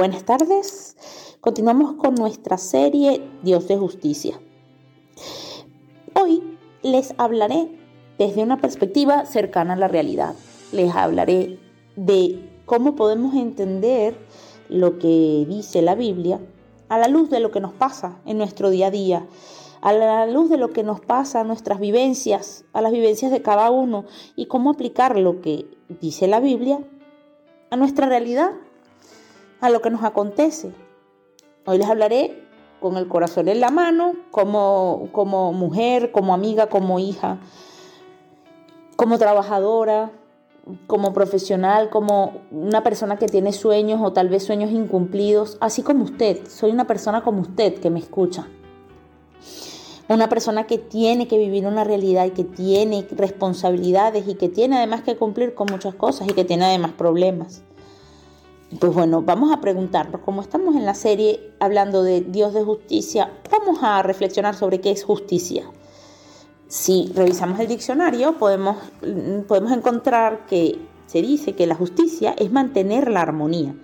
Buenas tardes. Continuamos con nuestra serie Dios de Justicia. Hoy les hablaré desde una perspectiva cercana a la realidad. Les hablaré de cómo podemos entender lo que dice la Biblia a la luz de lo que nos pasa en nuestro día a día, a la luz de lo que nos pasa, a nuestras vivencias, a las vivencias de cada uno y cómo aplicar lo que dice la Biblia a nuestra realidad a lo que nos acontece. Hoy les hablaré con el corazón en la mano, como, como mujer, como amiga, como hija, como trabajadora, como profesional, como una persona que tiene sueños o tal vez sueños incumplidos, así como usted. Soy una persona como usted que me escucha. Una persona que tiene que vivir una realidad y que tiene responsabilidades y que tiene además que cumplir con muchas cosas y que tiene además problemas. Pues bueno, vamos a preguntarnos, como estamos en la serie hablando de Dios de justicia, vamos a reflexionar sobre qué es justicia. Si revisamos el diccionario, podemos, podemos encontrar que se dice que la justicia es mantener la armonía.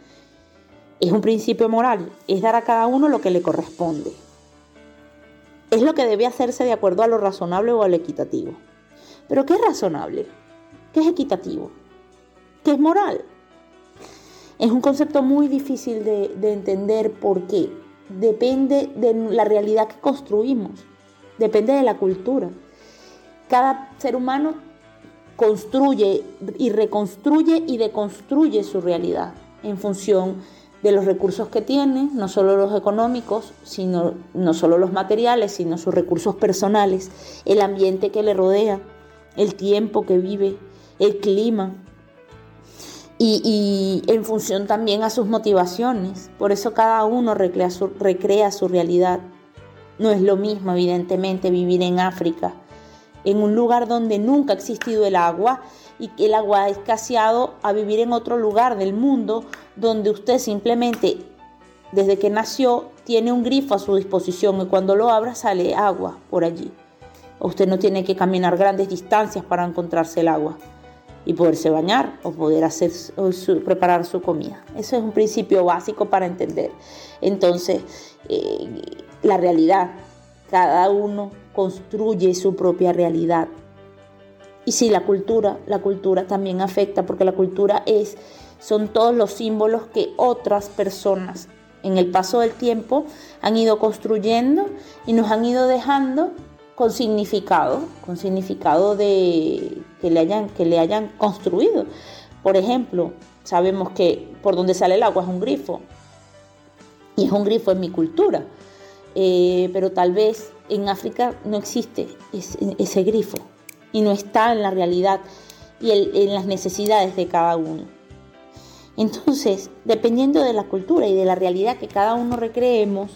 Es un principio moral, es dar a cada uno lo que le corresponde. Es lo que debe hacerse de acuerdo a lo razonable o a lo equitativo. Pero ¿qué es razonable? ¿Qué es equitativo? ¿Qué es moral? Es un concepto muy difícil de, entender porque depende de la realidad que construimos, depende de la cultura. Cada ser humano construye y reconstruye y deconstruye su realidad en función de los recursos que tiene, no solo los económicos, sino no solo los materiales, sino sus recursos personales, el ambiente que le rodea, el tiempo que vive, el clima, y, en función también a sus motivaciones. Por eso cada uno recrea su, realidad. No es lo mismo, evidentemente, vivir en África, en un lugar donde nunca ha existido el agua y que el agua ha escaseado, a vivir en otro lugar del mundo donde usted simplemente, desde que nació, tiene un grifo a su disposición y cuando lo abra sale agua por allí. Usted no tiene que caminar grandes distancias para encontrarse el agua y poderse bañar o poder hacer preparar su comida. Eso es un principio básico para entender. Entonces, eh, la realidad, cada uno construye su propia realidad. Y sí, la cultura, la cultura también afecta porque la cultura es son todos los símbolos que otras personas en el paso del tiempo han ido construyendo y nos han ido dejando con significado, con significado de que le hayan, que le hayan construido. Por ejemplo, sabemos que por donde sale el agua es un grifo, y es un grifo en mi cultura, eh, pero tal vez en África no existe ese, grifo y no está en la realidad y en las necesidades de cada uno. Entonces, dependiendo de la cultura y de la realidad que cada uno recreemos,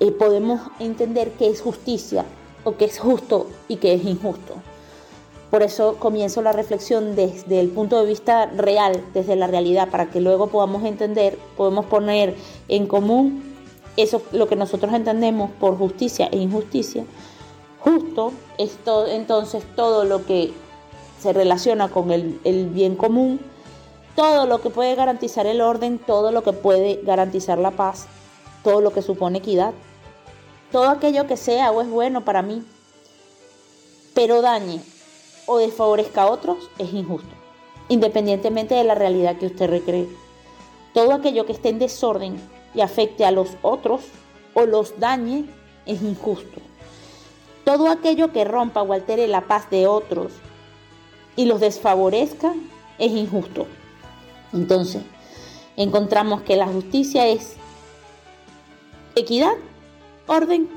eh, podemos entender qué es justicia o qué es justo y qué es injusto. Por eso comienzo la reflexión desde el punto de vista real, desde la realidad, para que luego podamos entender, podemos poner en común eso lo que nosotros entendemos por justicia e injusticia. Justo es entonces todo lo que se relaciona con el bien común, todo lo que puede garantizar el orden, todo lo que puede garantizar la paz, todo lo que supone equidad, todo aquello que sea o es bueno para mí, pero dañe o desfavorezca a otros, es injusto, independientemente de la realidad que usted recree. Todo aquello que esté en desorden y afecte a los otros o los dañe, es injusto. Todo aquello que rompa o altere la paz de otros y los desfavorezca, es injusto. Entonces, encontramos que la justicia es equidad, orden,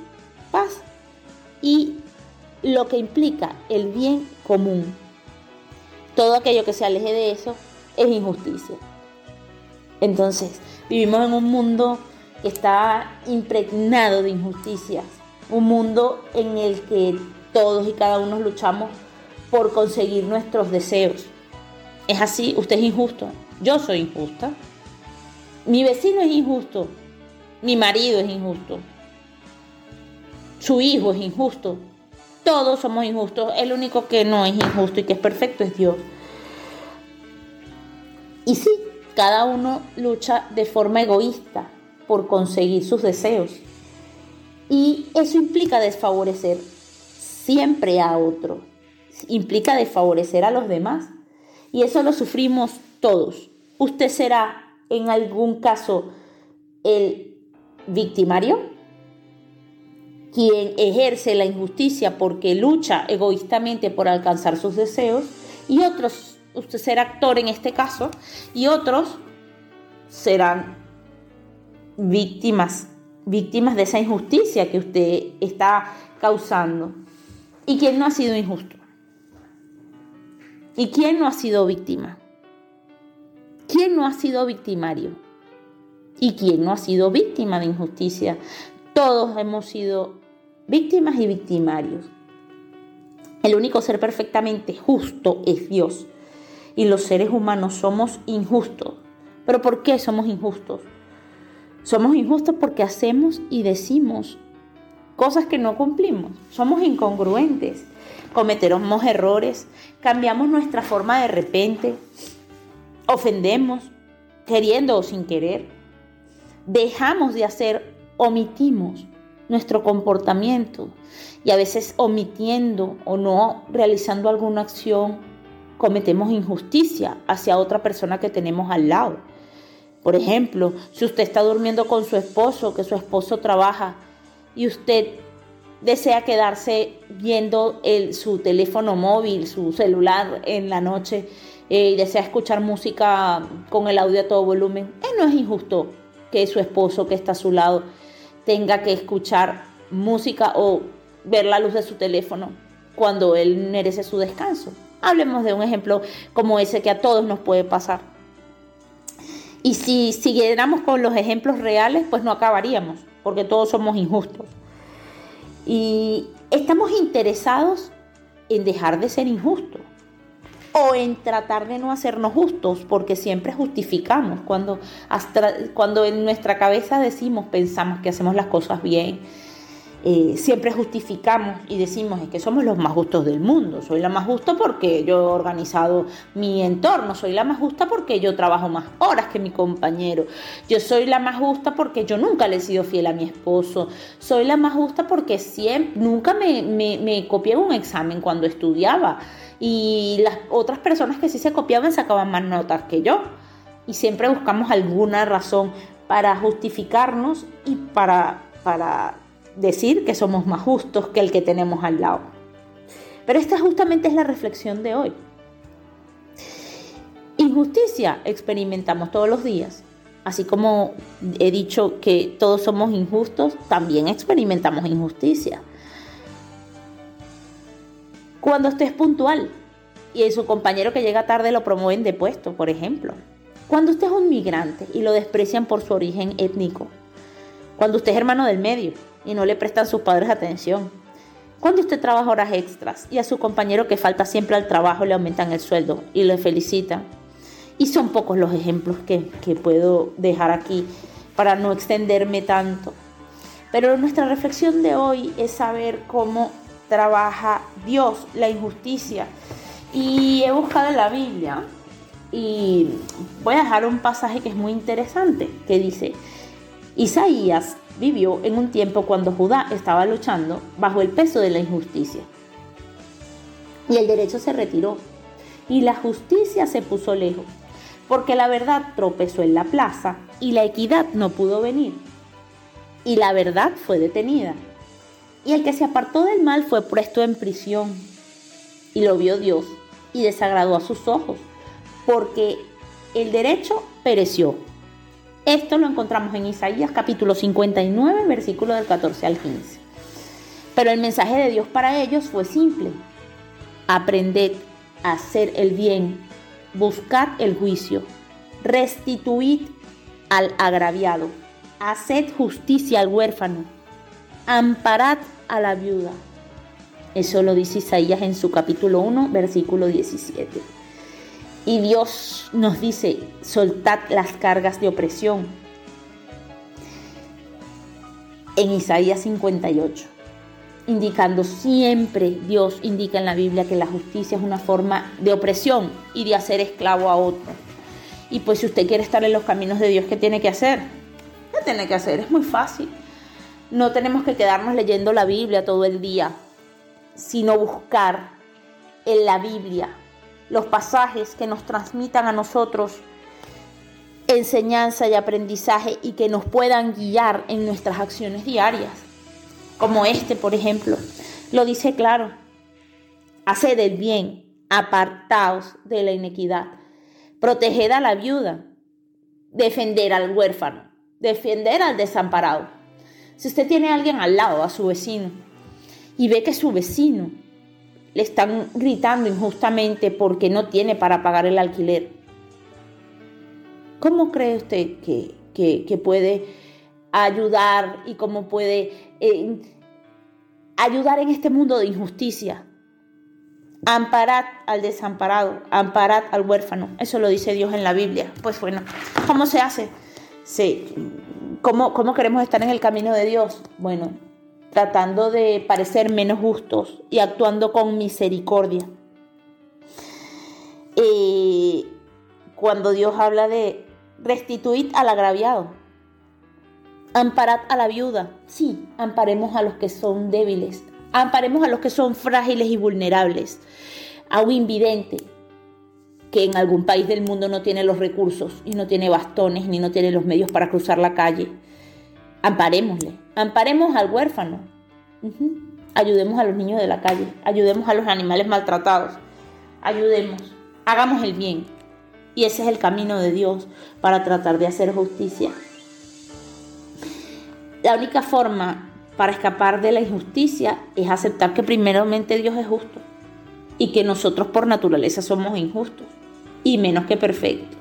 paz y lo que implica el bien común. Todo aquello que se aleje de eso es injusticia. Entonces, vivimos en un mundo que está impregnado de injusticias, un mundo en el que todos y cada uno luchamos por conseguir nuestros deseos. Es así, usted es injusto, yo soy injusta, mi vecino es injusto, mi marido es injusto. Su hijo es injusto. Todos somos injustos. El único que no es injusto y que es perfecto es Dios. Y sí, cada uno lucha de forma egoísta por conseguir sus deseos. Y eso implica desfavorecer siempre a otro, implica desfavorecer a los demás. Y eso lo sufrimos todos. Usted será en algún caso el victimario, quien ejerce la injusticia porque lucha egoístamente por alcanzar sus deseos, y otros, usted será actor en este caso, y otros serán víctimas, víctimas de esa injusticia que usted está causando. ¿Y quién no ha sido injusto? ¿Y quién no ha sido víctima? ¿Quién no ha sido victimario? ¿Y quién no ha sido víctima de injusticia? Todos hemos sido víctimas y victimarios. El único ser perfectamente justo es Dios. Y los seres humanos somos injustos. ¿Pero por qué somos injustos? Somos injustos porque hacemos y decimos cosas que no cumplimos. Somos incongruentes. Cometemos errores. Cambiamos nuestra forma de repente. Ofendemos, queriendo o sin querer. Dejamos de hacer, omitimos nuestro comportamiento y a veces omitiendo o no realizando alguna acción cometemos injusticia hacia otra persona que tenemos al lado. Por ejemplo, si usted está durmiendo con su esposo, que su esposo trabaja y usted desea quedarse viendo su teléfono móvil, su celular en la noche eh, y desea escuchar música con el audio a todo volumen, eh, no es injusto que su esposo que está a su lado tenga que escuchar música o ver la luz de su teléfono cuando él merece su descanso. Hablemos de un ejemplo como ese que a todos nos puede pasar. Y si siguiéramos con los ejemplos reales, pues no acabaríamos, porque todos somos injustos. Y estamos interesados en dejar de ser injustos o en tratar de no hacernos justos, porque siempre justificamos. Cuando, cuando en nuestra cabeza decimos, pensamos que hacemos las cosas bien, eh, siempre justificamos y decimos es que somos los más justos del mundo. Soy la más justa porque yo he organizado mi entorno, soy la más justa porque yo trabajo más horas que mi compañero, yo soy la más justa porque yo nunca le he sido fiel a mi esposo, soy la más justa porque siempre, nunca me, me, me copié un examen cuando estudiaba y las otras personas que sí se copiaban sacaban más notas que yo. Y siempre buscamos alguna razón para justificarnos y para, para decir que somos más justos que el que tenemos al lado. Pero esta justamente es la reflexión de hoy. Injusticia experimentamos todos los días. Así como he dicho que todos somos injustos, también experimentamos injusticia. Cuando usted es puntual y su compañero que llega tarde lo promueven de puesto, por ejemplo. Cuando usted es un migrante y lo desprecian por su origen étnico. Cuando usted es hermano del medio y no le prestan sus padres atención. Cuando usted trabaja horas extras y a su compañero que falta siempre al trabajo le aumentan el sueldo y le felicitan. Y son pocos los ejemplos que, que puedo dejar aquí para no extenderme tanto. Pero nuestra reflexión de hoy es saber cómo trabaja Dios la injusticia. Y he buscado en la Biblia y voy a dejar un pasaje que es muy interesante, que dice, Isaías vivió en un tiempo cuando Judá estaba luchando bajo el peso de la injusticia. Y el derecho se retiró y la justicia se puso lejos, porque la verdad tropezó en la plaza y la equidad no pudo venir. Y la verdad fue detenida. Y el que se apartó del mal fue puesto en prisión. Y lo vio Dios y desagradó a sus ojos, porque el derecho pereció esto lo encontramos en Isaías capítulo 59, versículo del 14 al 15. Pero el mensaje de Dios para ellos fue simple. Aprended a hacer el bien, buscad el juicio, restituid al agraviado, haced justicia al huérfano, amparad a la viuda. Eso lo dice Isaías en su capítulo 1, versículo 17. Y Dios nos dice, soltad las cargas de opresión. En Isaías 58, indicando siempre, Dios indica en la Biblia que la justicia es una forma de opresión y de hacer esclavo a otro. Y pues si usted quiere estar en los caminos de Dios, ¿qué tiene que hacer? ¿Qué tiene que hacer? Es muy fácil. No tenemos que quedarnos leyendo la Biblia todo el día, sino buscar en la Biblia los pasajes que nos transmitan a nosotros enseñanza y aprendizaje y que nos puedan guiar en nuestras acciones diarias. Como este, por ejemplo, lo dice claro. Haced el bien, apartaos de la inequidad. Proteged a la viuda, defender al huérfano, defender al desamparado. Si usted tiene a alguien al lado, a su vecino, y ve que su vecino le están gritando injustamente porque no tiene para pagar el alquiler, ¿cómo cree usted que, puede ayudar y cómo puede eh, ayudar en este mundo de injusticia? Amparad al desamparado, amparad al huérfano. Eso lo dice Dios en la Biblia. Pues bueno, ¿cómo se hace? Sí. ¿Cómo, ¿Cómo queremos estar en el camino de Dios? Bueno, tratando de parecer menos justos y actuando con misericordia. Eh, cuando Dios habla de restituir al agraviado, amparad a la viuda, sí, amparemos a los que son débiles, Amparemos a los que son frágiles y vulnerables, a un invidente que en algún país del mundo no tiene los recursos y no tiene bastones ni no tiene los medios para cruzar la calle. Amparémosle, amparemos al huérfano, ayudemos a los niños de la calle, ayudemos a los animales maltratados, ayudemos, hagamos el bien. Y ese es el camino de Dios para tratar de hacer justicia. La única forma para escapar de la injusticia es aceptar que primeramente Dios es justo y que nosotros por naturaleza somos injustos y menos que perfectos.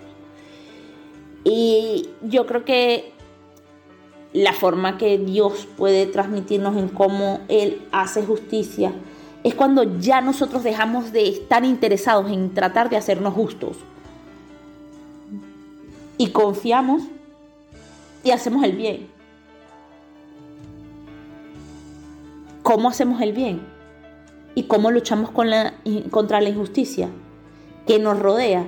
Y yo creo que la forma que Dios puede transmitirnos en cómo Él hace justicia es cuando ya nosotros dejamos de estar interesados en tratar de hacernos justos y confiamos y hacemos el bien. cómo hacemos el bien y cómo luchamos contra la injusticia que nos rodea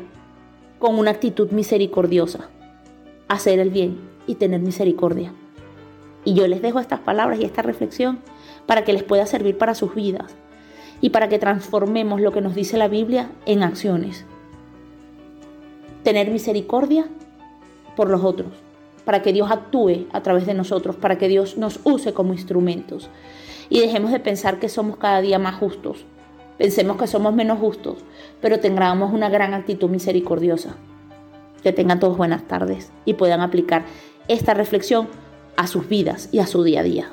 con una actitud misericordiosa. Hacer el bien y tener misericordia. Y yo les dejo estas palabras y esta reflexión para que les pueda servir para sus vidas y para que transformemos lo que nos dice la Biblia en acciones. Tener misericordia por los otros, para que Dios actúe a través de nosotros, para que Dios nos use como instrumentos y dejemos de pensar que somos cada día más justos. Pensemos que somos menos justos, pero tengamos una gran actitud misericordiosa. Que tengan todos buenas tardes y puedan aplicar esta reflexión a sus vidas y a su día a día.